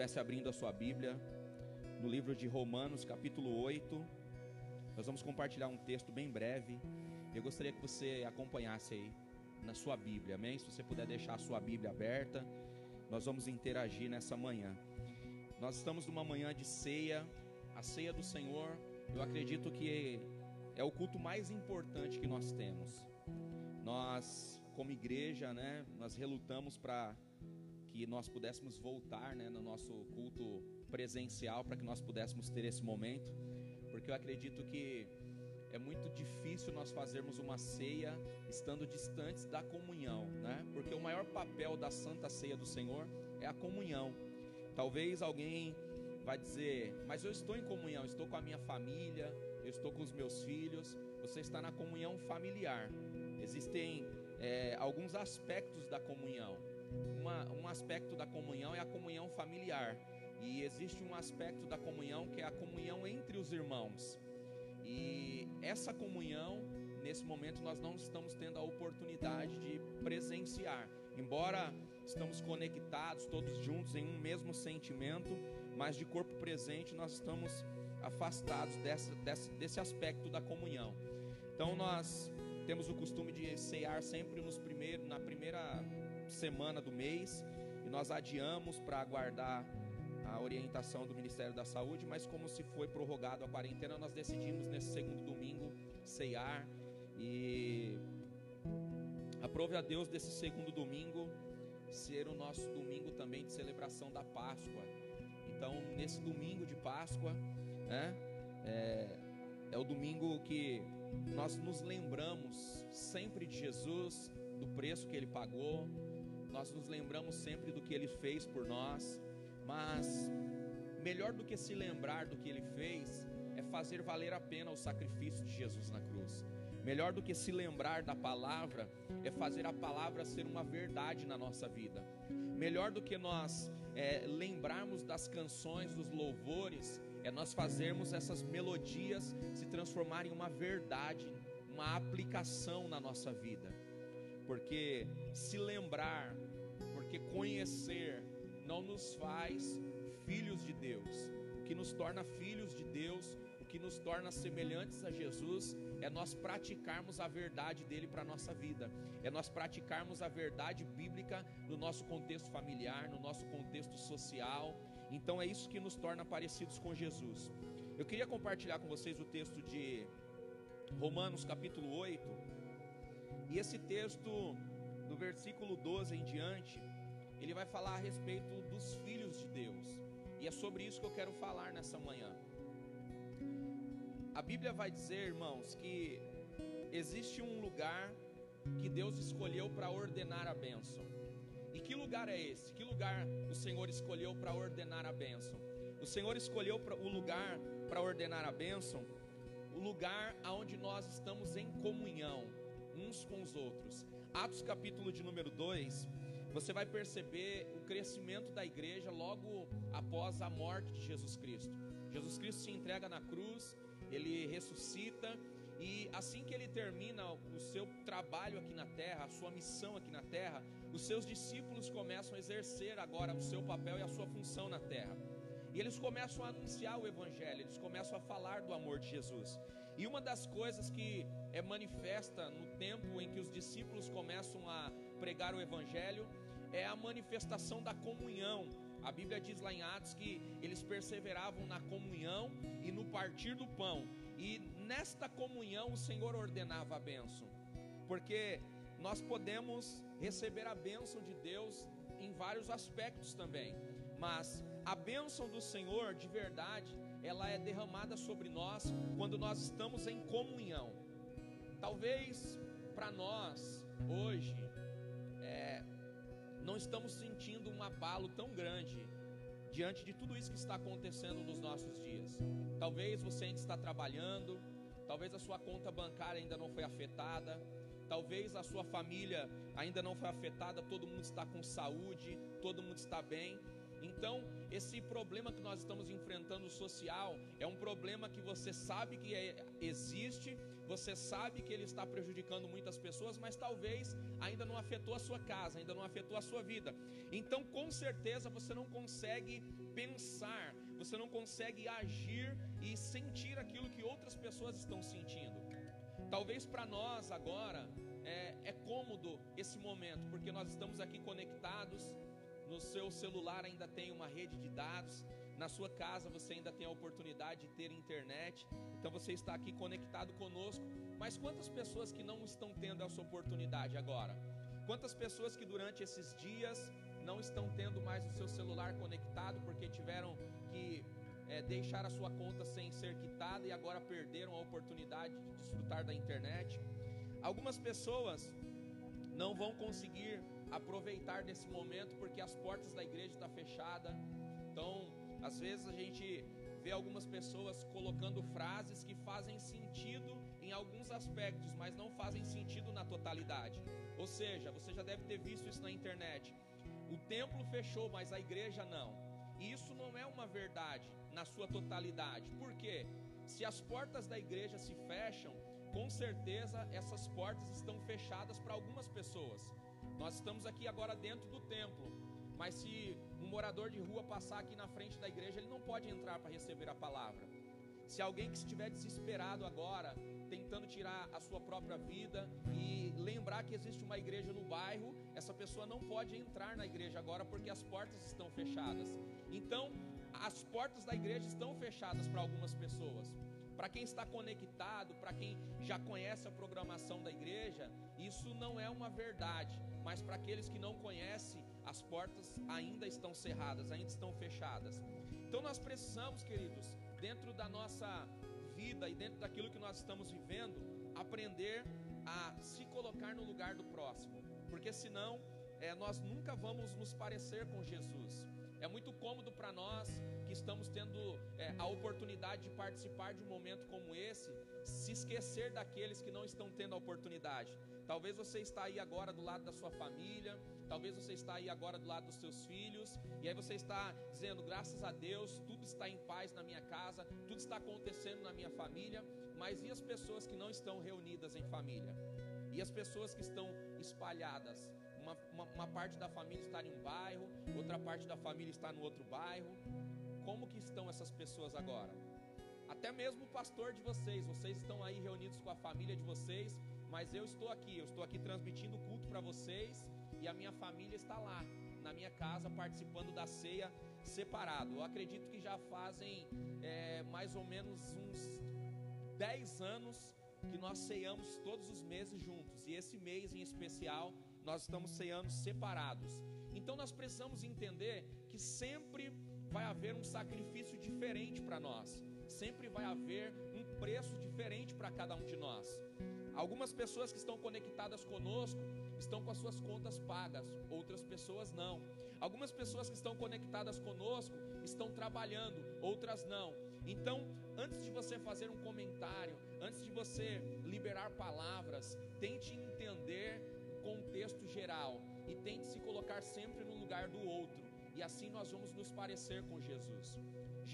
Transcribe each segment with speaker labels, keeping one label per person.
Speaker 1: estivesse abrindo a sua Bíblia no livro de Romanos, capítulo 8. Nós vamos compartilhar um texto bem breve. Eu gostaria que você acompanhasse aí na sua Bíblia, amém? Se você puder deixar a sua Bíblia aberta, nós vamos interagir nessa manhã. Nós estamos numa manhã de ceia, a ceia do Senhor, eu acredito que é o culto mais importante que nós temos. Nós, como igreja, né, nós relutamos para que nós pudéssemos voltar, né, no nosso culto presencial, para que nós pudéssemos ter esse momento, porque eu acredito que é muito difícil nós fazermos uma ceia estando distantes da comunhão, né? Porque o maior papel da Santa Ceia do Senhor é a comunhão. Talvez alguém vai dizer, mas eu estou em comunhão, estou com a minha família, eu estou com os meus filhos. Você está na comunhão familiar. Existem é, alguns aspectos da comunhão. Uma, um aspecto da comunhão é a comunhão familiar. E existe um aspecto da comunhão que é a comunhão entre os irmãos. E essa comunhão, nesse momento, nós não estamos tendo a oportunidade de presenciar. Embora estamos conectados, todos juntos em um mesmo sentimento, mas de corpo presente nós estamos afastados desse, desse, desse aspecto da comunhão. Então nós temos o costume de cear sempre nos primeiros, na primeira semana do mês e nós adiamos para aguardar a orientação do Ministério da Saúde, mas como se foi prorrogado a quarentena, nós decidimos nesse segundo domingo ceiar e aprove a Deus desse segundo domingo ser o nosso domingo também de celebração da Páscoa. Então, nesse domingo de Páscoa, né, é, é o domingo que nós nos lembramos sempre de Jesus, do preço que ele pagou, nós nos lembramos sempre do que ele fez por nós, mas melhor do que se lembrar do que ele fez é fazer valer a pena o sacrifício de Jesus na cruz. Melhor do que se lembrar da palavra é fazer a palavra ser uma verdade na nossa vida. Melhor do que nós é, lembrarmos das canções, dos louvores, é nós fazermos essas melodias se transformarem em uma verdade, uma aplicação na nossa vida. Porque se lembrar, porque conhecer, não nos faz filhos de Deus. O que nos torna filhos de Deus, o que nos torna semelhantes a Jesus, é nós praticarmos a verdade dele para a nossa vida, é nós praticarmos a verdade bíblica no nosso contexto familiar, no nosso contexto social. Então é isso que nos torna parecidos com Jesus. Eu queria compartilhar com vocês o texto de Romanos capítulo 8, e esse texto, do versículo 12 em diante, ele vai falar a respeito dos filhos de Deus. E é sobre isso que eu quero falar nessa manhã. A Bíblia vai dizer, irmãos, que existe um lugar que Deus escolheu para ordenar a bênção. E que lugar é esse? Que lugar o Senhor escolheu para ordenar a bênção? O Senhor escolheu o lugar para ordenar a bênção, o lugar aonde nós estamos em comunhão uns com os outros. Atos capítulo de número 2, você vai perceber o crescimento da igreja logo após a morte de Jesus Cristo. Jesus Cristo se entrega na cruz, ele ressuscita e assim que ele termina o seu trabalho aqui na terra, a sua missão aqui na terra, os seus discípulos começam a exercer agora o seu papel e a sua função na terra. E eles começam a anunciar o evangelho, eles começam a falar do amor de Jesus. E uma das coisas que é manifesta no tempo em que os discípulos começam a pregar o evangelho é a manifestação da comunhão. A Bíblia diz lá em Atos que eles perseveravam na comunhão e no partir do pão. E nesta comunhão o Senhor ordenava a bênção. Porque nós podemos receber a bênção de Deus em vários aspectos também. Mas a bênção do Senhor, de verdade, ela é derramada sobre nós quando nós estamos em comunhão. Talvez para nós, hoje, é, não estamos sentindo um abalo tão grande diante de tudo isso que está acontecendo nos nossos dias. Talvez você ainda está trabalhando, talvez a sua conta bancária ainda não foi afetada, talvez a sua família ainda não foi afetada, todo mundo está com saúde, todo mundo está bem, Então, esse problema que nós estamos enfrentando social é um problema que você sabe que é, existe, você sabe que ele está prejudicando muitas pessoas, mas talvez ainda não afetou a sua casa, ainda não afetou a sua vida. Então, com certeza, você não consegue pensar, você não consegue agir e sentir aquilo que outras pessoas estão sentindo. Talvez para nós agora é, é cômodo esse momento, porque nós estamos aqui conectados no seu celular ainda tem uma rede de dados, na sua casa você ainda tem a oportunidade de ter internet, então você está aqui conectado conosco. Mas quantas pessoas que não estão tendo essa oportunidade agora? Quantas pessoas que durante esses dias não estão tendo mais o seu celular conectado porque tiveram que é, deixar a sua conta sem ser quitada e agora perderam a oportunidade de desfrutar da internet? Algumas pessoas não vão conseguir aproveitar desse momento porque as portas da igreja estão tá fechadas. Então, às vezes a gente vê algumas pessoas colocando frases que fazem sentido em alguns aspectos, mas não fazem sentido na totalidade. Ou seja, você já deve ter visto isso na internet. O templo fechou, mas a igreja não. E isso não é uma verdade na sua totalidade. Por quê? Se as portas da igreja se fecham, com certeza essas portas estão fechadas para algumas pessoas. Nós estamos aqui agora dentro do templo, mas se um morador de rua passar aqui na frente da igreja, ele não pode entrar para receber a palavra. Se alguém que estiver desesperado agora, tentando tirar a sua própria vida e lembrar que existe uma igreja no bairro, essa pessoa não pode entrar na igreja agora porque as portas estão fechadas. Então, as portas da igreja estão fechadas para algumas pessoas. Para quem está conectado, para quem já conhece a programação da igreja, isso não é uma verdade mas para aqueles que não conhecem, as portas ainda estão cerradas, ainda estão fechadas. Então nós precisamos, queridos, dentro da nossa vida e dentro daquilo que nós estamos vivendo, aprender a se colocar no lugar do próximo, porque senão é, nós nunca vamos nos parecer com Jesus. É muito cômodo para nós que estamos tendo é, a oportunidade de participar de um momento como esse, se esquecer daqueles que não estão tendo a oportunidade. Talvez você está aí agora do lado da sua família, talvez você está aí agora do lado dos seus filhos, e aí você está dizendo, graças a Deus, tudo está em paz na minha casa, tudo está acontecendo na minha família, mas e as pessoas que não estão reunidas em família? E as pessoas que estão espalhadas? Uma, uma, uma parte da família está em um bairro, outra parte da família está no outro bairro. Como que estão essas pessoas agora? Até mesmo o pastor de vocês, vocês estão aí reunidos com a família de vocês, mas eu estou aqui, eu estou aqui transmitindo o culto para vocês e a minha família está lá, na minha casa, participando da ceia separado. Eu acredito que já fazem é, mais ou menos uns 10 anos que nós ceiamos todos os meses juntos, e esse mês em especial nós estamos ceando separados. Então nós precisamos entender que sempre vai haver um sacrifício diferente para nós, sempre vai haver um preço diferente para cada um de nós. Algumas pessoas que estão conectadas conosco estão com as suas contas pagas, outras pessoas não. Algumas pessoas que estão conectadas conosco estão trabalhando, outras não. Então, antes de você fazer um comentário, antes de você liberar palavras, tente entender o contexto geral e tente se colocar sempre no lugar do outro. E assim nós vamos nos parecer com Jesus.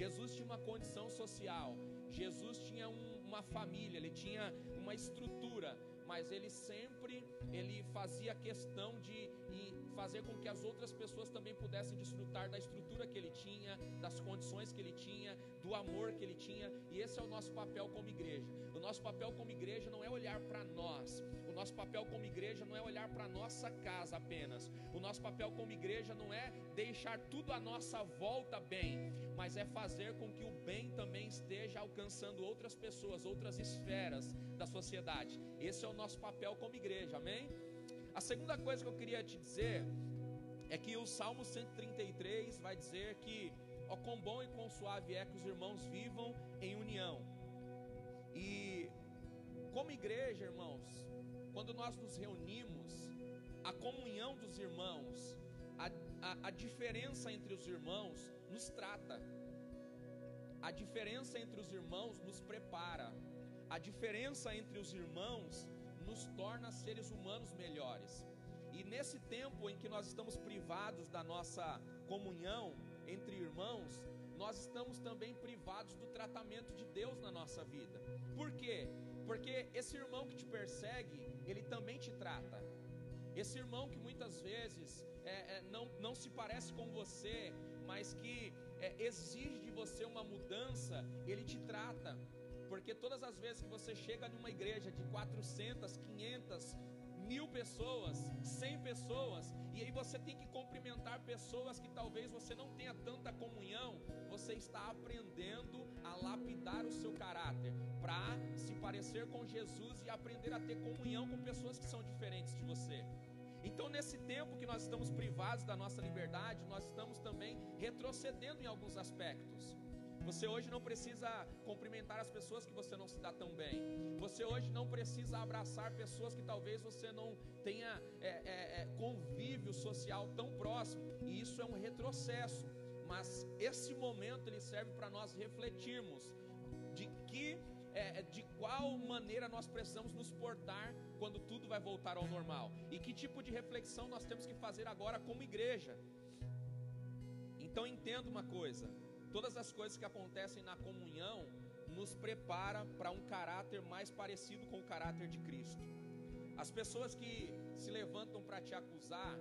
Speaker 1: Jesus tinha uma condição social, Jesus tinha um, uma família, ele tinha uma estrutura, mas ele sempre ele fazia questão de fazer com que as outras pessoas também pudessem desfrutar da estrutura que ele tinha, das condições que ele tinha, do amor que ele tinha, e esse é o nosso papel como igreja. O nosso papel como igreja não é olhar para nós, o nosso papel como igreja não é olhar para nossa casa apenas, o nosso papel como igreja não é deixar tudo à nossa volta bem, mas é fazer com que o bem também esteja alcançando outras pessoas, outras esferas da sociedade. Esse é o nosso papel como igreja, amém? A segunda coisa que eu queria te dizer é que o Salmo 133 vai dizer que ó quão bom e quão suave é que os irmãos vivam em união. E como igreja, irmãos, quando nós nos reunimos, a comunhão dos irmãos, a, a, a diferença entre os irmãos nos trata, a diferença entre os irmãos nos prepara, a diferença entre os irmãos nos torna seres humanos melhores. E nesse tempo em que nós estamos privados da nossa comunhão, entre irmãos, nós estamos também privados do tratamento de Deus na nossa vida. Por quê? Porque esse irmão que te persegue, ele também te trata. Esse irmão que muitas vezes é, é, não, não se parece com você, mas que é, exige de você uma mudança, ele te trata. Porque todas as vezes que você chega numa igreja de 400, 500, mil pessoas, cem pessoas, e aí você tem que cumprimentar pessoas que talvez você não tenha tanta comunhão, você está aprendendo a lapidar o seu caráter para se parecer com Jesus e aprender a ter comunhão com pessoas que são diferentes de você. Então, nesse tempo que nós estamos privados da nossa liberdade, nós estamos também retrocedendo em alguns aspectos. Você hoje não precisa cumprimentar as pessoas que você não se dá tão bem. Você hoje não precisa abraçar pessoas que talvez você não tenha é, é, é, convívio social tão próximo. E isso é um retrocesso. Mas esse momento ele serve para nós refletirmos de que é, é, de qual maneira nós precisamos nos portar quando tudo vai voltar ao normal e que tipo de reflexão nós temos que fazer agora como igreja. Então entenda uma coisa: Todas as coisas que acontecem na comunhão nos prepara para um caráter mais parecido com o caráter de Cristo. As pessoas que se levantam para te acusar,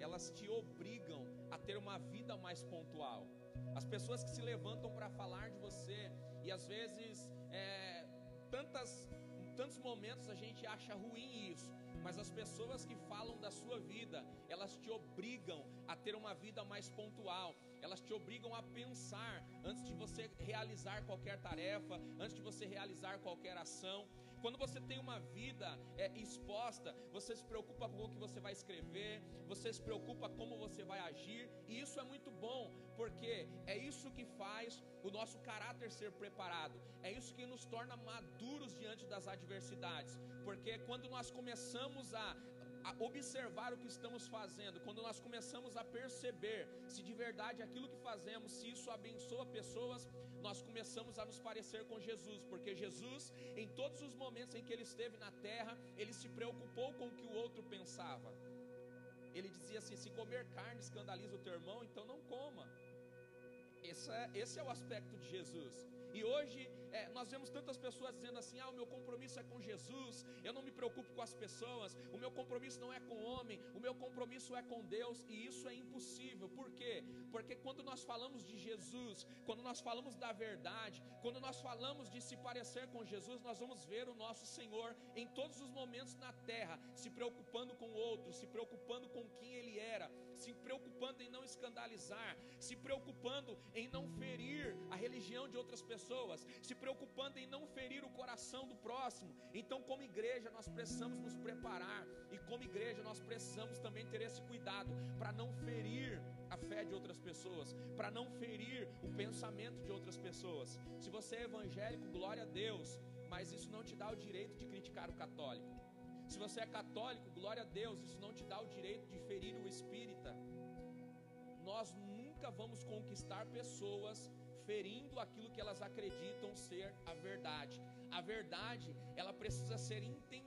Speaker 1: elas te obrigam a ter uma vida mais pontual. As pessoas que se levantam para falar de você, e às vezes, é, tantas, tantos momentos a gente acha ruim isso, mas as pessoas que falam da sua vida, elas te obrigam a ter uma vida mais pontual, elas te obrigam a pensar antes de você realizar qualquer tarefa, antes de você realizar qualquer ação. Quando você tem uma vida é, exposta, você se preocupa com o que você vai escrever, você se preocupa como você vai agir, e isso é muito bom, porque é isso que faz o nosso caráter ser preparado, é isso que nos torna maduros diante das adversidades, porque quando nós começamos a, a observar o que estamos fazendo, quando nós começamos a perceber se de verdade aquilo que fazemos, se isso abençoa pessoas, nós começamos a nos parecer com Jesus, porque Jesus, em todos os momentos em que ele esteve na terra, ele se preocupou com o que o outro pensava. Ele dizia assim: se comer carne escandaliza o teu irmão, então não coma. Esse é, esse é o aspecto de Jesus. E hoje é, nós vemos tantas pessoas dizendo assim: ah, o meu compromisso é com Jesus, eu não me preocupo com as pessoas, o meu compromisso não é com o homem, o meu compromisso é com Deus, e isso é impossível. Por quê? Porque quando nós falamos de Jesus, quando nós falamos da verdade, quando nós falamos de se parecer com Jesus, nós vamos ver o nosso Senhor em todos os momentos na terra, se preocupando com o outro, se preocupando com quem ele era, se preocupando em não escandalizar, se preocupando em não ferir a religião de outras pessoas, se preocupando em não ferir o coração do próximo. Então, como igreja, nós precisamos nos preparar e como igreja nós precisamos também ter esse cuidado para não ferir a fé de outras pessoas, para não ferir o pensamento de outras pessoas. Se você é evangélico, glória a Deus, mas isso não te dá o direito de criticar o católico. Se você é católico, glória a Deus, isso não te dá o direito de ferir o espírita. Nós nunca vamos conquistar pessoas ferindo aquilo que elas acreditam ser a verdade. A verdade, ela precisa ser entendida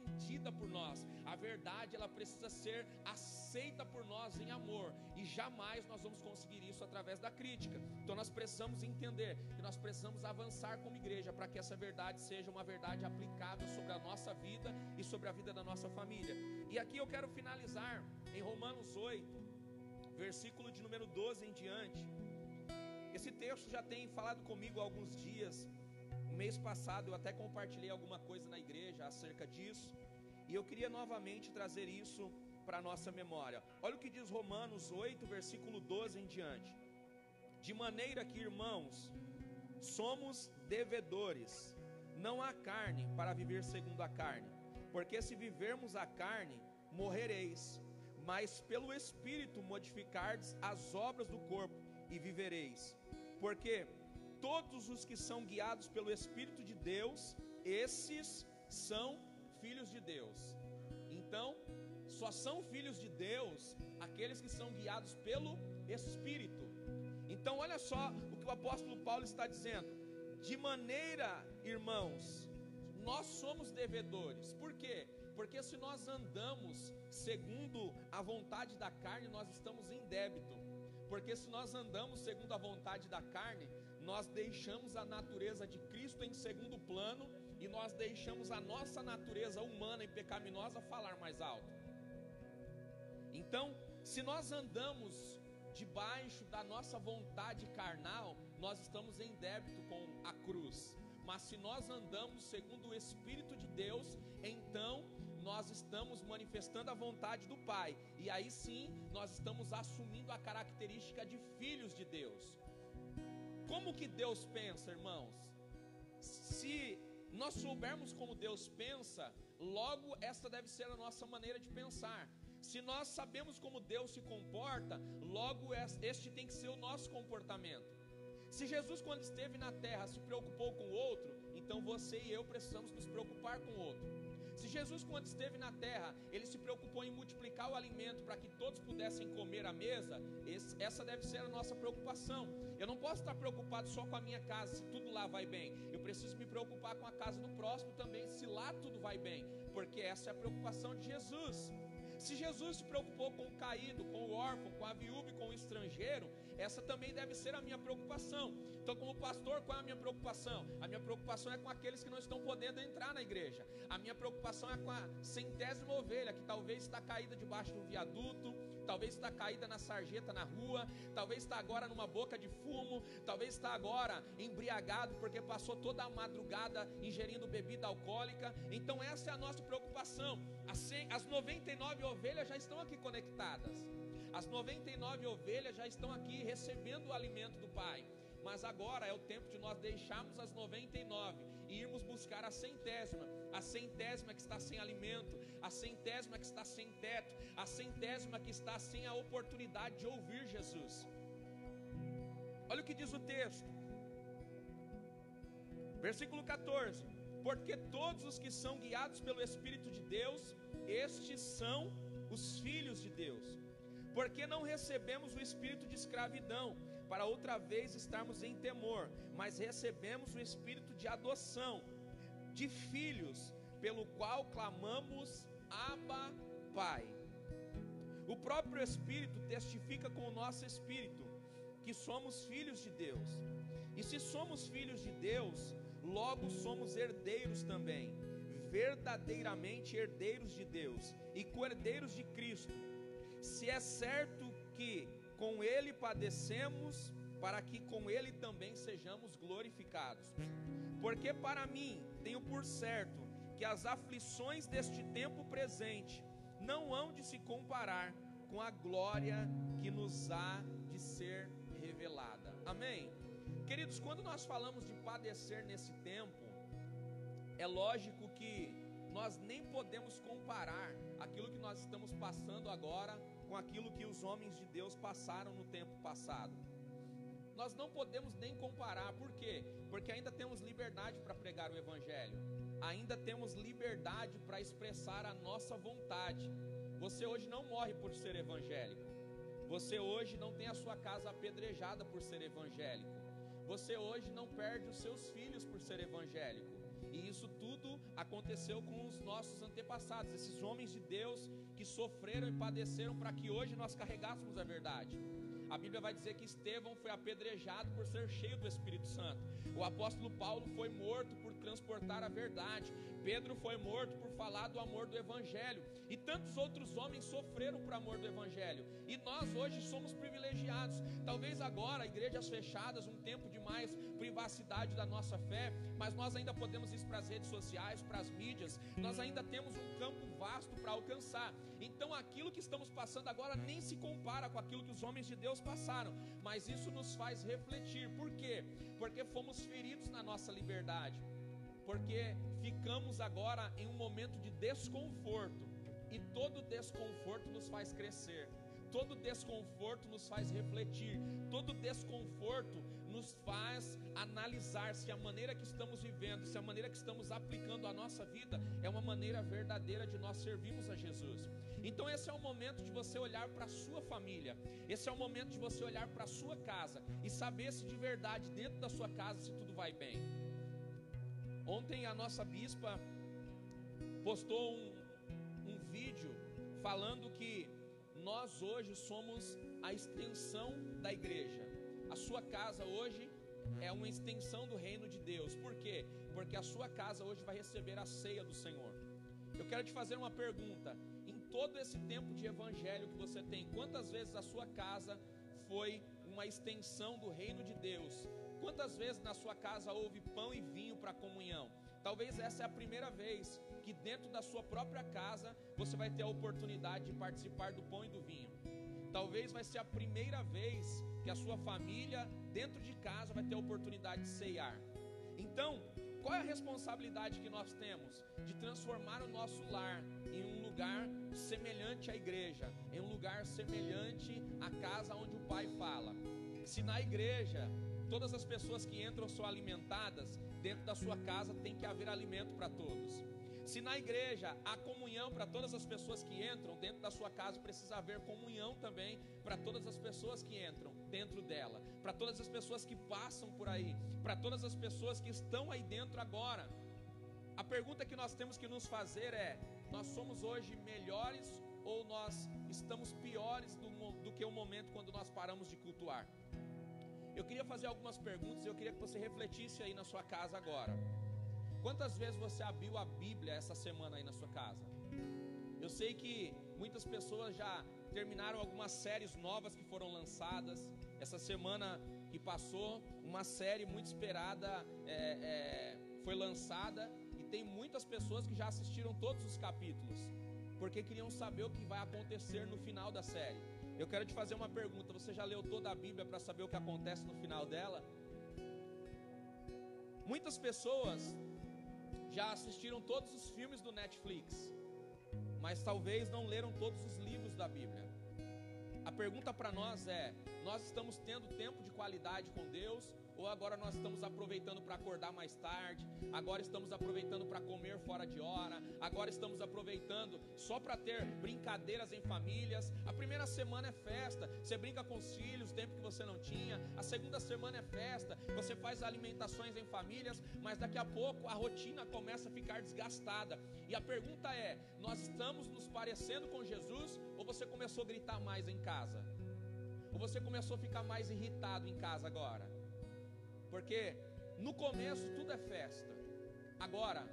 Speaker 1: por nós. A verdade, ela precisa ser aceita por nós em amor. E jamais nós vamos conseguir isso através da crítica. Então nós precisamos entender que nós precisamos avançar como igreja para que essa verdade seja uma verdade aplicável sobre a nossa vida e sobre a vida da nossa família. E aqui eu quero finalizar em Romanos 8, versículo de número 12 em diante. Esse texto já tem falado comigo há alguns dias. No mês passado eu até compartilhei alguma coisa na igreja acerca disso. E eu queria novamente trazer isso para a nossa memória. Olha o que diz Romanos 8, versículo 12 em diante. De maneira que, irmãos, somos devedores, não há carne para viver segundo a carne. Porque se vivermos a carne, morrereis, mas pelo Espírito modificardes as obras do corpo e vivereis porque todos os que são guiados pelo Espírito de Deus, esses são filhos de Deus. Então, só são filhos de Deus aqueles que são guiados pelo Espírito. Então, olha só o que o apóstolo Paulo está dizendo. De maneira, irmãos, nós somos devedores. Por quê? Porque se nós andamos segundo a vontade da carne, nós estamos em débito. Porque se nós andamos segundo a vontade da carne, nós deixamos a natureza de Cristo em segundo plano e nós deixamos a nossa natureza humana e pecaminosa falar mais alto. Então, se nós andamos debaixo da nossa vontade carnal, nós estamos em débito com a cruz. Mas se nós andamos segundo o Espírito de Deus, então nós estamos manifestando a vontade do Pai. E aí sim, nós estamos assumindo a característica de filhos de Deus. Como que Deus pensa, irmãos? Se nós soubermos como Deus pensa, logo essa deve ser a nossa maneira de pensar. Se nós sabemos como Deus se comporta, logo este tem que ser o nosso comportamento. Se Jesus, quando esteve na terra, se preocupou com o outro, então você e eu precisamos nos preocupar com o outro. Se Jesus, quando esteve na terra, ele se preocupou em multiplicar o alimento para que todos pudessem comer à mesa, esse, essa deve ser a nossa preocupação. Eu não posso estar preocupado só com a minha casa, se tudo lá vai bem. Eu preciso me preocupar com a casa do próximo também, se lá tudo vai bem, porque essa é a preocupação de Jesus. Se Jesus se preocupou com o caído, com o órfão, com a viúva e com o estrangeiro, essa também deve ser a minha preocupação. Então, como pastor, qual é a minha preocupação? A minha preocupação é com aqueles que não estão podendo entrar na igreja. A minha preocupação é com a centésima ovelha que talvez está caída debaixo de um viaduto, talvez está caída na sarjeta na rua, talvez está agora numa boca de fumo, talvez está agora embriagado porque passou toda a madrugada ingerindo bebida alcoólica. Então, essa é a nossa preocupação. As 99 ovelhas já estão aqui conectadas. As 99 ovelhas já estão aqui recebendo o alimento do Pai. Mas agora é o tempo de nós deixarmos as 99 e irmos buscar a centésima, a centésima que está sem alimento, a centésima que está sem teto, a centésima que está sem a oportunidade de ouvir Jesus. Olha o que diz o texto, versículo 14: Porque todos os que são guiados pelo Espírito de Deus, estes são os filhos de Deus. Porque não recebemos o espírito de escravidão, para outra vez estarmos em temor, mas recebemos o espírito de adoção, de filhos, pelo qual clamamos Abba, Pai. O próprio Espírito testifica com o nosso espírito que somos filhos de Deus. E se somos filhos de Deus, logo somos herdeiros também verdadeiramente herdeiros de Deus e cordeiros de Cristo, se é certo que com Ele padecemos, para que com Ele também sejamos glorificados. Porque para mim tenho por certo que as aflições deste tempo presente não hão de se comparar com a glória que nos há de ser revelada. Amém? Queridos, quando nós falamos de padecer nesse tempo, é lógico que nós nem podemos comparar aquilo que nós estamos passando agora com aquilo que os homens de Deus passaram no tempo passado. Nós não podemos nem comparar, por quê? Porque ainda temos liberdade para pregar o Evangelho, ainda temos liberdade para expressar a nossa vontade. Você hoje não morre por ser evangélico, você hoje não tem a sua casa apedrejada por ser evangélico, você hoje não perde os seus filhos por ser evangélico. E isso tudo aconteceu com os nossos antepassados, esses homens de Deus que sofreram e padeceram para que hoje nós carregássemos a verdade. A Bíblia vai dizer que Estevão foi apedrejado por ser cheio do Espírito Santo. O apóstolo Paulo foi morto por transportar a verdade. Pedro foi morto por falar do amor do Evangelho. E tantos outros homens sofreram por amor do Evangelho. E nós hoje somos privilegiados. Talvez agora, igrejas fechadas, um tempo de mais privacidade da nossa fé, mas nós ainda podemos ir para as redes sociais, para as mídias. Nós ainda temos um campo vasto para alcançar. Então aquilo que estamos passando agora nem se compara com aquilo que os homens de Deus passaram. Mas isso nos faz refletir. Por quê? Porque fomos feridos na nossa liberdade porque ficamos agora em um momento de desconforto, e todo desconforto nos faz crescer, todo desconforto nos faz refletir, todo desconforto nos faz analisar se a maneira que estamos vivendo, se a maneira que estamos aplicando a nossa vida é uma maneira verdadeira de nós servirmos a Jesus. Então esse é o momento de você olhar para a sua família, esse é o momento de você olhar para a sua casa e saber se de verdade dentro da sua casa se tudo vai bem. Ontem a nossa bispa postou um, um vídeo falando que nós hoje somos a extensão da igreja. A sua casa hoje é uma extensão do reino de Deus. Por quê? Porque a sua casa hoje vai receber a ceia do Senhor. Eu quero te fazer uma pergunta. Em todo esse tempo de evangelho que você tem, quantas vezes a sua casa foi uma extensão do reino de Deus? Quantas vezes na sua casa houve pão e vinho para comunhão? Talvez essa é a primeira vez que dentro da sua própria casa você vai ter a oportunidade de participar do pão e do vinho. Talvez vai ser a primeira vez que a sua família dentro de casa vai ter a oportunidade de ceiar. Então, qual é a responsabilidade que nós temos de transformar o nosso lar em um lugar semelhante à igreja, em um lugar semelhante à casa onde o Pai fala? Se na igreja todas as pessoas que entram são alimentadas, dentro da sua casa tem que haver alimento para todos. Se na igreja há comunhão para todas as pessoas que entram, dentro da sua casa precisa haver comunhão também para todas as pessoas que entram dentro dela, para todas as pessoas que passam por aí, para todas as pessoas que estão aí dentro agora. A pergunta que nós temos que nos fazer é: nós somos hoje melhores ou nós estamos piores do, do que o momento quando nós paramos de cultuar? Eu queria fazer algumas perguntas e eu queria que você refletisse aí na sua casa agora. Quantas vezes você abriu a Bíblia essa semana aí na sua casa? Eu sei que muitas pessoas já terminaram algumas séries novas que foram lançadas. Essa semana que passou, uma série muito esperada é, é, foi lançada e tem muitas pessoas que já assistiram todos os capítulos, porque queriam saber o que vai acontecer no final da série. Eu quero te fazer uma pergunta: você já leu toda a Bíblia para saber o que acontece no final dela? Muitas pessoas já assistiram todos os filmes do Netflix, mas talvez não leram todos os livros da Bíblia. A pergunta para nós é: nós estamos tendo tempo de qualidade com Deus ou agora nós estamos aproveitando para acordar mais tarde, agora estamos aproveitando para comer fora de hora, agora estamos aproveitando só para ter brincadeiras em famílias. A primeira semana é festa, você brinca com os filhos, tempo que você não tinha. A segunda semana é festa, você faz alimentações em famílias, mas daqui a pouco a rotina começa a ficar desgastada. E a pergunta é: nós estamos nos parecendo com Jesus ou você começou a gritar mais em casa? Ou você começou a ficar mais irritado em casa agora? Porque no começo tudo é festa. Agora,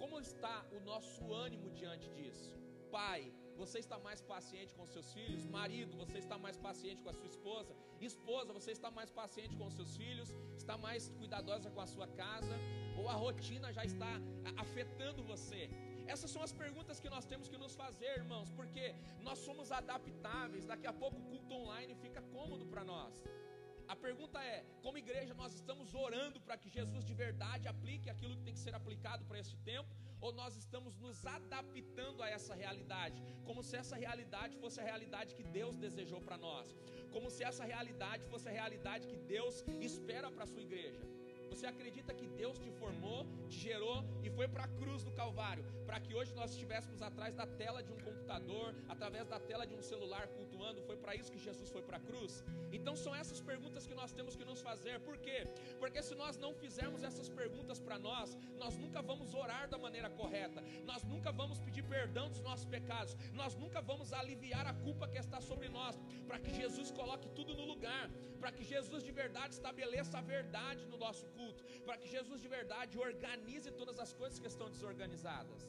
Speaker 1: como está o nosso ânimo diante disso? Pai, você está mais paciente com seus filhos? Marido, você está mais paciente com a sua esposa? Esposa, você está mais paciente com seus filhos? Está mais cuidadosa com a sua casa? Ou a rotina já está afetando você? Essas são as perguntas que nós temos que nos fazer, irmãos, porque nós somos adaptáveis. Daqui a pouco o culto online fica cômodo para nós. A pergunta é: como igreja, nós estamos orando para que Jesus de verdade aplique aquilo que tem que ser aplicado para esse tempo? Ou nós estamos nos adaptando a essa realidade, como se essa realidade fosse a realidade que Deus desejou para nós, como se essa realidade fosse a realidade que Deus espera para a sua igreja? Você acredita que Deus te formou, te gerou e foi para a cruz do Calvário, para que hoje nós estivéssemos atrás da tela de um computador, através da tela de um celular cultuando? Foi para isso que Jesus foi para a cruz? Então são essas perguntas que nós temos que nos fazer. Por quê? Porque se nós não fizermos essas perguntas para nós, nós nunca vamos orar da maneira correta, nós nunca vamos pedir perdão dos nossos pecados, nós nunca vamos aliviar a culpa que está sobre nós, para que Jesus coloque tudo no lugar, para que Jesus de verdade estabeleça a verdade no nosso culto culto, para que Jesus de verdade organize todas as coisas que estão desorganizadas.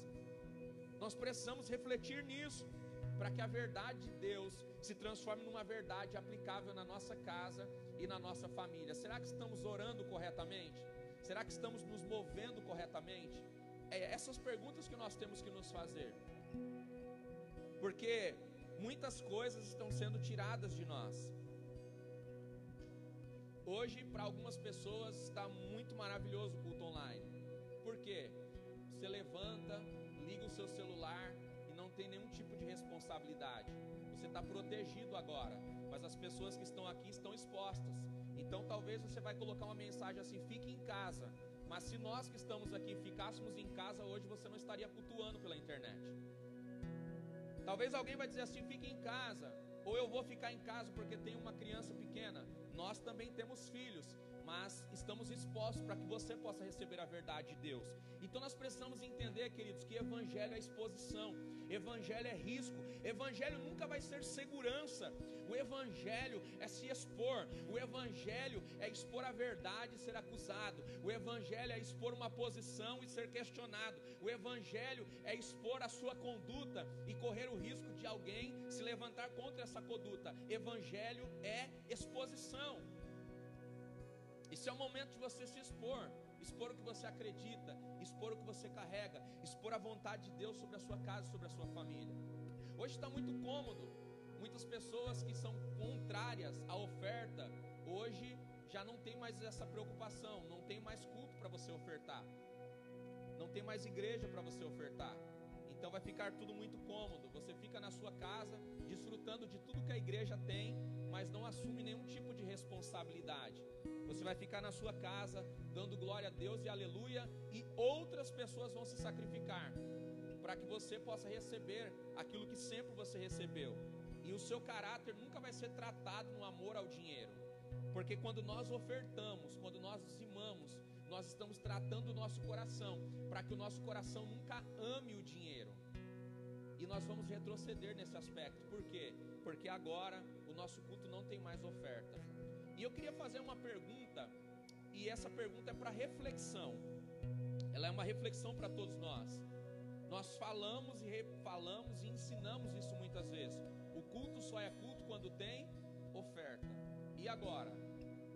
Speaker 1: Nós precisamos refletir nisso, para que a verdade de Deus se transforme numa verdade aplicável na nossa casa e na nossa família. Será que estamos orando corretamente? Será que estamos nos movendo corretamente? É essas perguntas que nós temos que nos fazer. Porque muitas coisas estão sendo tiradas de nós. Hoje, para algumas pessoas, está muito maravilhoso o culto online. Por quê? Você levanta, liga o seu celular e não tem nenhum tipo de responsabilidade. Você está protegido agora, mas as pessoas que estão aqui estão expostas. Então, talvez você vai colocar uma mensagem assim: fique em casa. Mas se nós que estamos aqui ficássemos em casa hoje, você não estaria cultuando pela internet. Talvez alguém vai dizer assim: fique em casa, ou eu vou ficar em casa porque tem uma criança pequena. Nós também temos filhos, mas estamos expostos para que você possa receber a verdade de Deus. Então nós precisamos entender, queridos, que evangelho é exposição. Evangelho é risco, evangelho nunca vai ser segurança. O evangelho é se expor, o evangelho é expor a verdade e ser acusado, o evangelho é expor uma posição e ser questionado, o evangelho é expor a sua conduta e correr o risco de alguém se levantar contra essa conduta. Evangelho é exposição. Isso é o momento de você se expor expor o que você acredita, expor o que você carrega, expor a vontade de Deus sobre a sua casa, sobre a sua família. Hoje está muito cômodo, muitas pessoas que são contrárias à oferta, hoje já não tem mais essa preocupação, não tem mais culto para você ofertar, não tem mais igreja para você ofertar. Então vai ficar tudo muito cômodo. Você fica na sua casa, desfrutando de tudo que a igreja tem, mas não assume nenhum tipo de responsabilidade. Você vai ficar na sua casa, dando glória a Deus e aleluia, e outras pessoas vão se sacrificar para que você possa receber aquilo que sempre você recebeu. E o seu caráter nunca vai ser tratado no amor ao dinheiro. Porque quando nós ofertamos, quando nós dizimamos, nós estamos tratando o nosso coração, para que o nosso coração nunca ame o dinheiro. E nós vamos retroceder nesse aspecto. Por quê? Porque agora o nosso culto não tem mais oferta. E eu queria fazer uma pergunta, e essa pergunta é para reflexão. Ela é uma reflexão para todos nós. Nós falamos e refalamos e ensinamos isso muitas vezes. O culto só é culto quando tem oferta. E agora?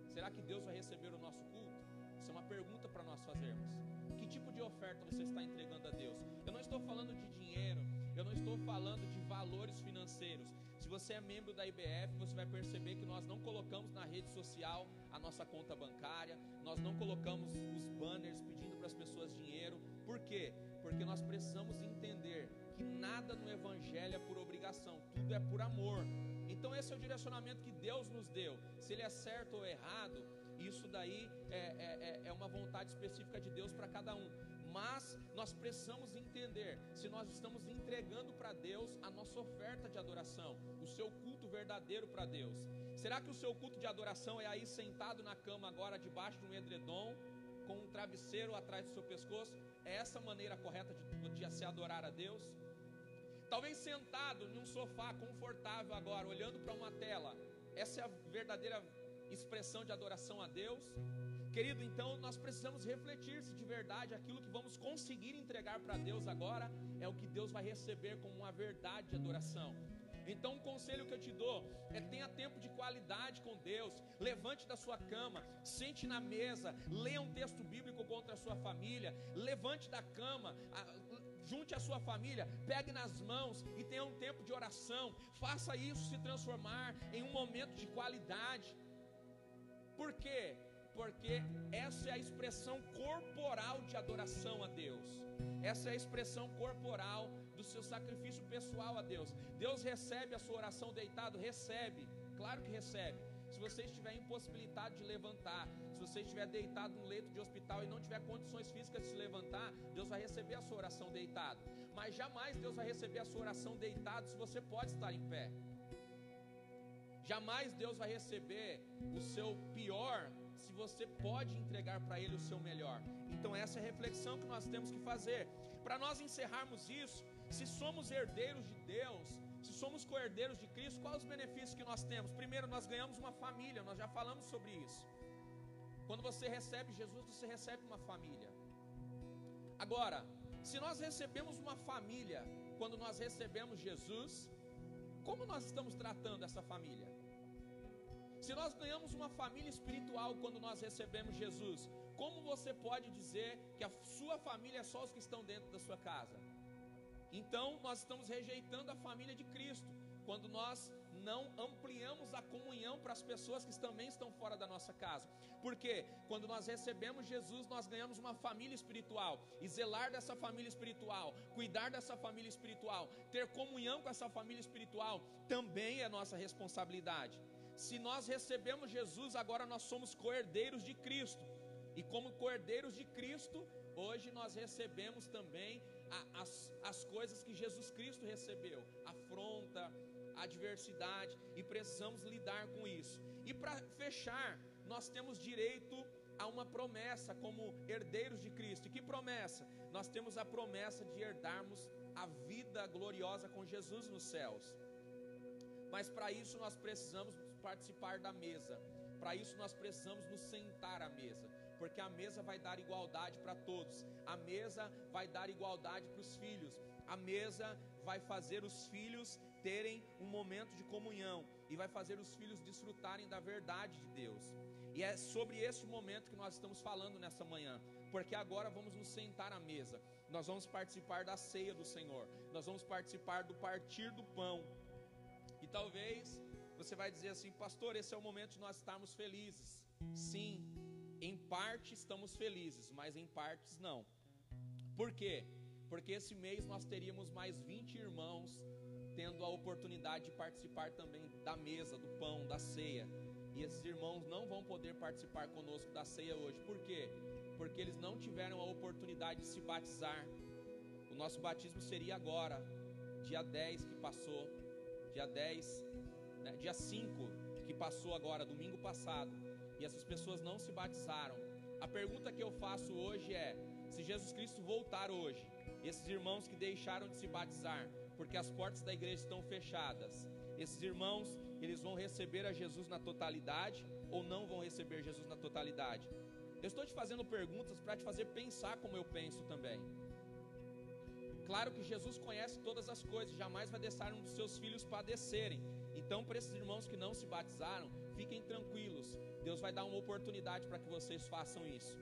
Speaker 1: Será que Deus vai receber o nosso culto? Isso é uma pergunta para nós fazermos. Que tipo de oferta você está entregando a Deus? Eu não estou falando de dinheiro, eu não estou falando de valores financeiros. Se você é membro da IBF, você vai perceber que nós não colocamos na rede social a nossa conta bancária, nós não colocamos os banners pedindo para as pessoas dinheiro. Por quê? Porque nós precisamos entender que nada no Evangelho é por obrigação, tudo é por amor. Então, esse é o direcionamento que Deus nos deu. Se ele é certo ou errado, isso daí é, é, é, é uma vontade específica de Deus para cada um mas nós precisamos entender se nós estamos entregando para Deus a nossa oferta de adoração, o seu culto verdadeiro para Deus. Será que o seu culto de adoração é aí sentado na cama agora debaixo de um edredom, com um travesseiro atrás do seu pescoço? É essa maneira correta de, de se adorar a Deus? Talvez sentado em um sofá confortável agora, olhando para uma tela. Essa é a verdadeira expressão de adoração a Deus? Querido, então nós precisamos refletir se de verdade aquilo que vamos conseguir entregar para Deus agora é o que Deus vai receber como uma verdade de adoração. Então, um conselho que eu te dou é tenha tempo de qualidade com Deus. Levante da sua cama, sente na mesa, leia um texto bíblico contra a sua família, levante da cama, junte a sua família, pegue nas mãos e tenha um tempo de oração. Faça isso se transformar em um momento de qualidade. Por quê? Porque essa é a expressão corporal de adoração a Deus. Essa é a expressão corporal do seu sacrifício pessoal a Deus. Deus recebe a sua oração deitado? Recebe, claro que recebe. Se você estiver impossibilitado de levantar, se você estiver deitado num leito de hospital e não tiver condições físicas de se levantar, Deus vai receber a sua oração deitado. Mas jamais Deus vai receber a sua oração deitado se você pode estar em pé. Jamais Deus vai receber o seu pior se você pode entregar para Ele o seu melhor. Então, essa é a reflexão que nós temos que fazer. Para nós encerrarmos isso, se somos herdeiros de Deus, se somos co-herdeiros de Cristo, quais os benefícios que nós temos? Primeiro, nós ganhamos uma família, nós já falamos sobre isso. Quando você recebe Jesus, você recebe uma família. Agora, se nós recebemos uma família, quando nós recebemos Jesus, como nós estamos tratando essa família? Se nós ganhamos uma família espiritual quando nós recebemos Jesus, como você pode dizer que a sua família é só os que estão dentro da sua casa? Então, nós estamos rejeitando a família de Cristo quando nós não ampliamos a comunhão para as pessoas que também estão fora da nossa casa. Porque quando nós recebemos Jesus, nós ganhamos uma família espiritual. E zelar dessa família espiritual, cuidar dessa família espiritual, ter comunhão com essa família espiritual, também é nossa responsabilidade. Se nós recebemos Jesus, agora nós somos coerdeiros de Cristo. E como coerdeiros de Cristo, hoje nós recebemos também a, as, as coisas que Jesus Cristo recebeu: afronta, adversidade, e precisamos lidar com isso. E para fechar, nós temos direito a uma promessa como herdeiros de Cristo. E que promessa? Nós temos a promessa de herdarmos a vida gloriosa com Jesus nos céus. Mas para isso nós precisamos participar da mesa. Para isso nós precisamos nos sentar à mesa, porque a mesa vai dar igualdade para todos. A mesa vai dar igualdade para os filhos. A mesa vai fazer os filhos terem um momento de comunhão e vai fazer os filhos desfrutarem da verdade de Deus. E é sobre esse momento que nós estamos falando nessa manhã, porque agora vamos nos sentar à mesa. Nós vamos participar da ceia do Senhor. Nós vamos participar do partir do pão. E talvez você vai dizer assim, pastor, esse é o momento de nós estarmos felizes. Sim, em parte estamos felizes, mas em partes não. Por quê? Porque esse mês nós teríamos mais 20 irmãos tendo a oportunidade de participar também da mesa, do pão, da ceia. E esses irmãos não vão poder participar conosco da ceia hoje. Por quê? Porque eles não tiveram a oportunidade de se batizar. O nosso batismo seria agora, dia 10 que passou, dia 10 né, dia 5 que passou agora, domingo passado, e essas pessoas não se batizaram. A pergunta que eu faço hoje é: se Jesus Cristo voltar hoje, esses irmãos que deixaram de se batizar, porque as portas da igreja estão fechadas, esses irmãos, eles vão receber a Jesus na totalidade ou não vão receber Jesus na totalidade? Eu estou te fazendo perguntas para te fazer pensar como eu penso também. Claro que Jesus conhece todas as coisas, jamais vai deixar um dos seus filhos padecerem. Então, para esses irmãos que não se batizaram, fiquem tranquilos. Deus vai dar uma oportunidade para que vocês façam isso.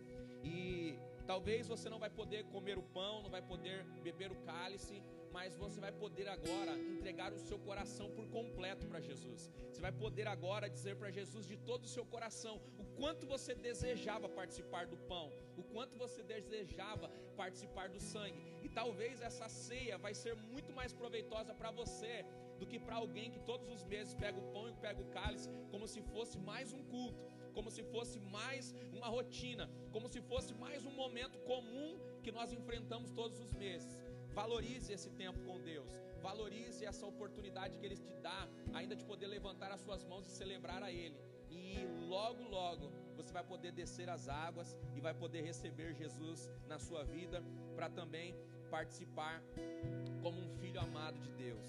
Speaker 1: E talvez você não vai poder comer o pão, não vai poder beber o cálice, mas você vai poder agora entregar o seu coração por completo para Jesus. Você vai poder agora dizer para Jesus de todo o seu coração o quanto você desejava participar do pão, o quanto você desejava participar do sangue. E talvez essa ceia vai ser muito mais proveitosa para você do que para alguém que todos os meses pega o pão e pega o cálice como se fosse mais um culto, como se fosse mais uma rotina, como se fosse mais um momento comum que nós enfrentamos todos os meses. Valorize esse tempo com Deus. Valorize essa oportunidade que Ele te dá, ainda de poder levantar as suas mãos e celebrar a Ele. E logo, logo, você vai poder descer as águas e vai poder receber Jesus na sua vida, para também participar como um filho amado de Deus.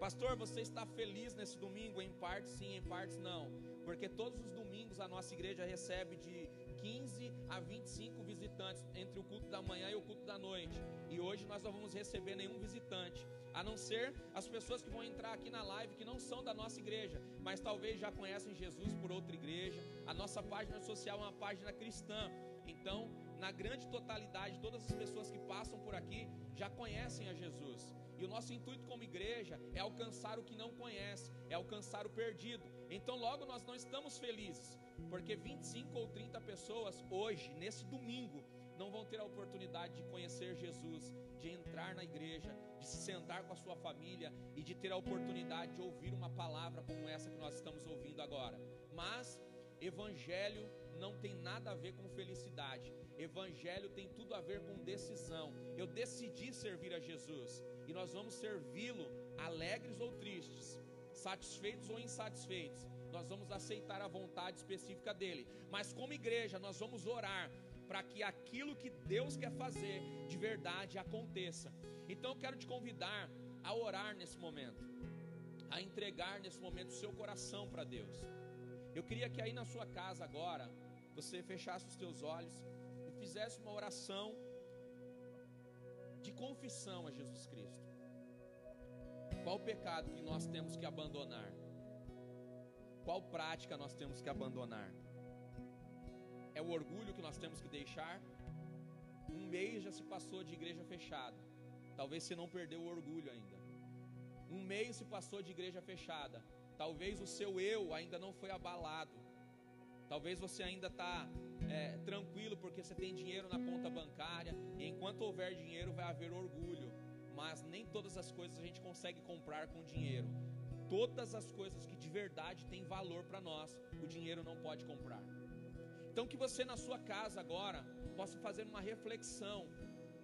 Speaker 1: Pastor, você está feliz nesse domingo? Em parte sim, em partes não. Porque todos os domingos a nossa igreja recebe de 15 a 25 visitantes entre o culto da manhã e o culto da noite. E hoje nós não vamos receber nenhum visitante, a não ser as pessoas que vão entrar aqui na live que não são da nossa igreja, mas talvez já conhecem Jesus por outra igreja. A nossa página social é uma página cristã. Então, na grande totalidade, todas as pessoas que passam por aqui já conhecem a Jesus. E o nosso intuito como igreja é alcançar o que não conhece, é alcançar o perdido. Então, logo nós não estamos felizes, porque 25 ou 30 pessoas hoje, nesse domingo, não vão ter a oportunidade de conhecer Jesus, de entrar na igreja, de se sentar com a sua família e de ter a oportunidade de ouvir uma palavra como essa que nós estamos ouvindo agora. Mas Evangelho não tem nada a ver com felicidade. Evangelho tem tudo a ver com decisão. Eu decidi servir a Jesus e nós vamos servi-lo alegres ou tristes, satisfeitos ou insatisfeitos. Nós vamos aceitar a vontade específica dele. Mas como igreja, nós vamos orar para que aquilo que Deus quer fazer de verdade aconteça. Então eu quero te convidar a orar nesse momento, a entregar nesse momento o seu coração para Deus. Eu queria que aí na sua casa agora, você fechasse os teus olhos e fizesse uma oração de confissão a Jesus Cristo. Qual pecado que nós temos que abandonar? Qual prática nós temos que abandonar? É o orgulho que nós temos que deixar? Um mês já se passou de igreja fechada. Talvez você não perdeu o orgulho ainda. Um mês se passou de igreja fechada. Talvez o seu eu ainda não foi abalado. Talvez você ainda está é, tranquilo porque você tem dinheiro na conta bancária. E enquanto houver dinheiro, vai haver orgulho. Mas nem todas as coisas a gente consegue comprar com dinheiro. Todas as coisas que de verdade têm valor para nós, o dinheiro não pode comprar. Então, que você na sua casa agora possa fazer uma reflexão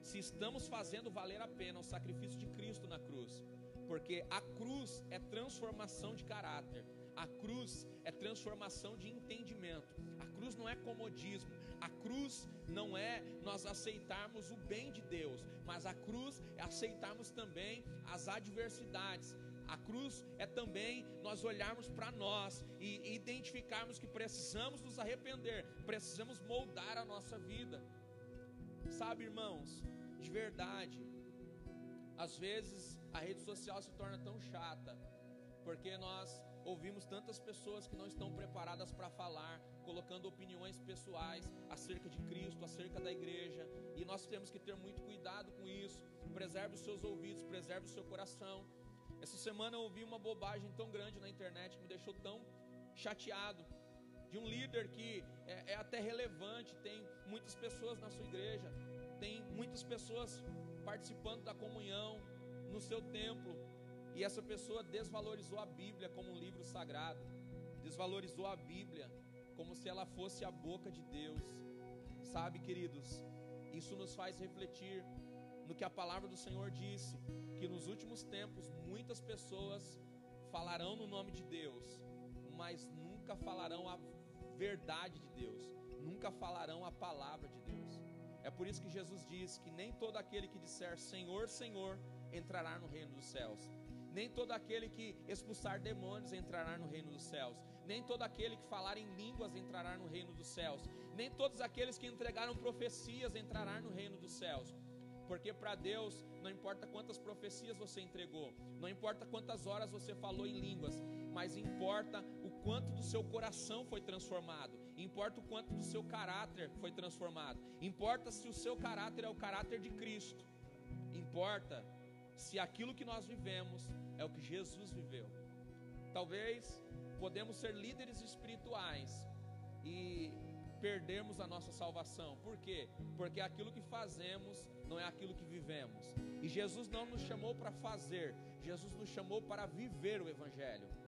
Speaker 1: se estamos fazendo valer a pena o sacrifício de Cristo na cruz Porque a cruz é transformação de caráter. A cruz é transformação de entendimento. A cruz não é comodismo. A cruz não é nós aceitarmos o bem de Deus, mas a cruz é aceitarmos também as adversidades. A cruz é também nós olharmos para nós e identificarmos que precisamos nos arrepender, precisamos moldar a nossa vida. Sabe, irmãos, de verdade, às vezes a rede social se torna tão chata, porque nós ouvimos tantas pessoas que não estão preparadas para falar, colocando opiniões pessoais acerca de Cristo, acerca da igreja, e nós temos que ter muito cuidado com isso. Preserve os seus ouvidos, preserve o seu coração. Essa semana eu ouvi uma bobagem tão grande na internet que me deixou tão chateado. De um líder que é, é até relevante, tem muitas pessoas na sua igreja, tem muitas pessoas participando da comunhão no seu templo, e essa pessoa desvalorizou a Bíblia como um livro sagrado, desvalorizou a Bíblia como se ela fosse a boca de Deus. Sabe, queridos, isso nos faz refletir no que a palavra do Senhor disse, que nos últimos tempos muitas pessoas falarão no nome de Deus, mas nunca falarão a verdade de Deus, nunca falarão a palavra de Deus. É por isso que Jesus diz que nem todo aquele que disser Senhor, Senhor entrará no reino dos céus. Nem todo aquele que expulsar demônios entrará no reino dos céus. Nem todo aquele que falar em línguas entrará no reino dos céus. Nem todos aqueles que entregaram profecias entrará no reino dos céus. Porque para Deus não importa quantas profecias você entregou, não importa quantas horas você falou em línguas, mas importa o quanto do seu coração foi transformado, importa o quanto do seu caráter foi transformado, importa se o seu caráter é o caráter de Cristo, importa se aquilo que nós vivemos é o que Jesus viveu. Talvez podemos ser líderes espirituais e perdermos a nossa salvação. Por quê? Porque aquilo que fazemos não é aquilo que vivemos. E Jesus não nos chamou para fazer, Jesus nos chamou para viver o evangelho.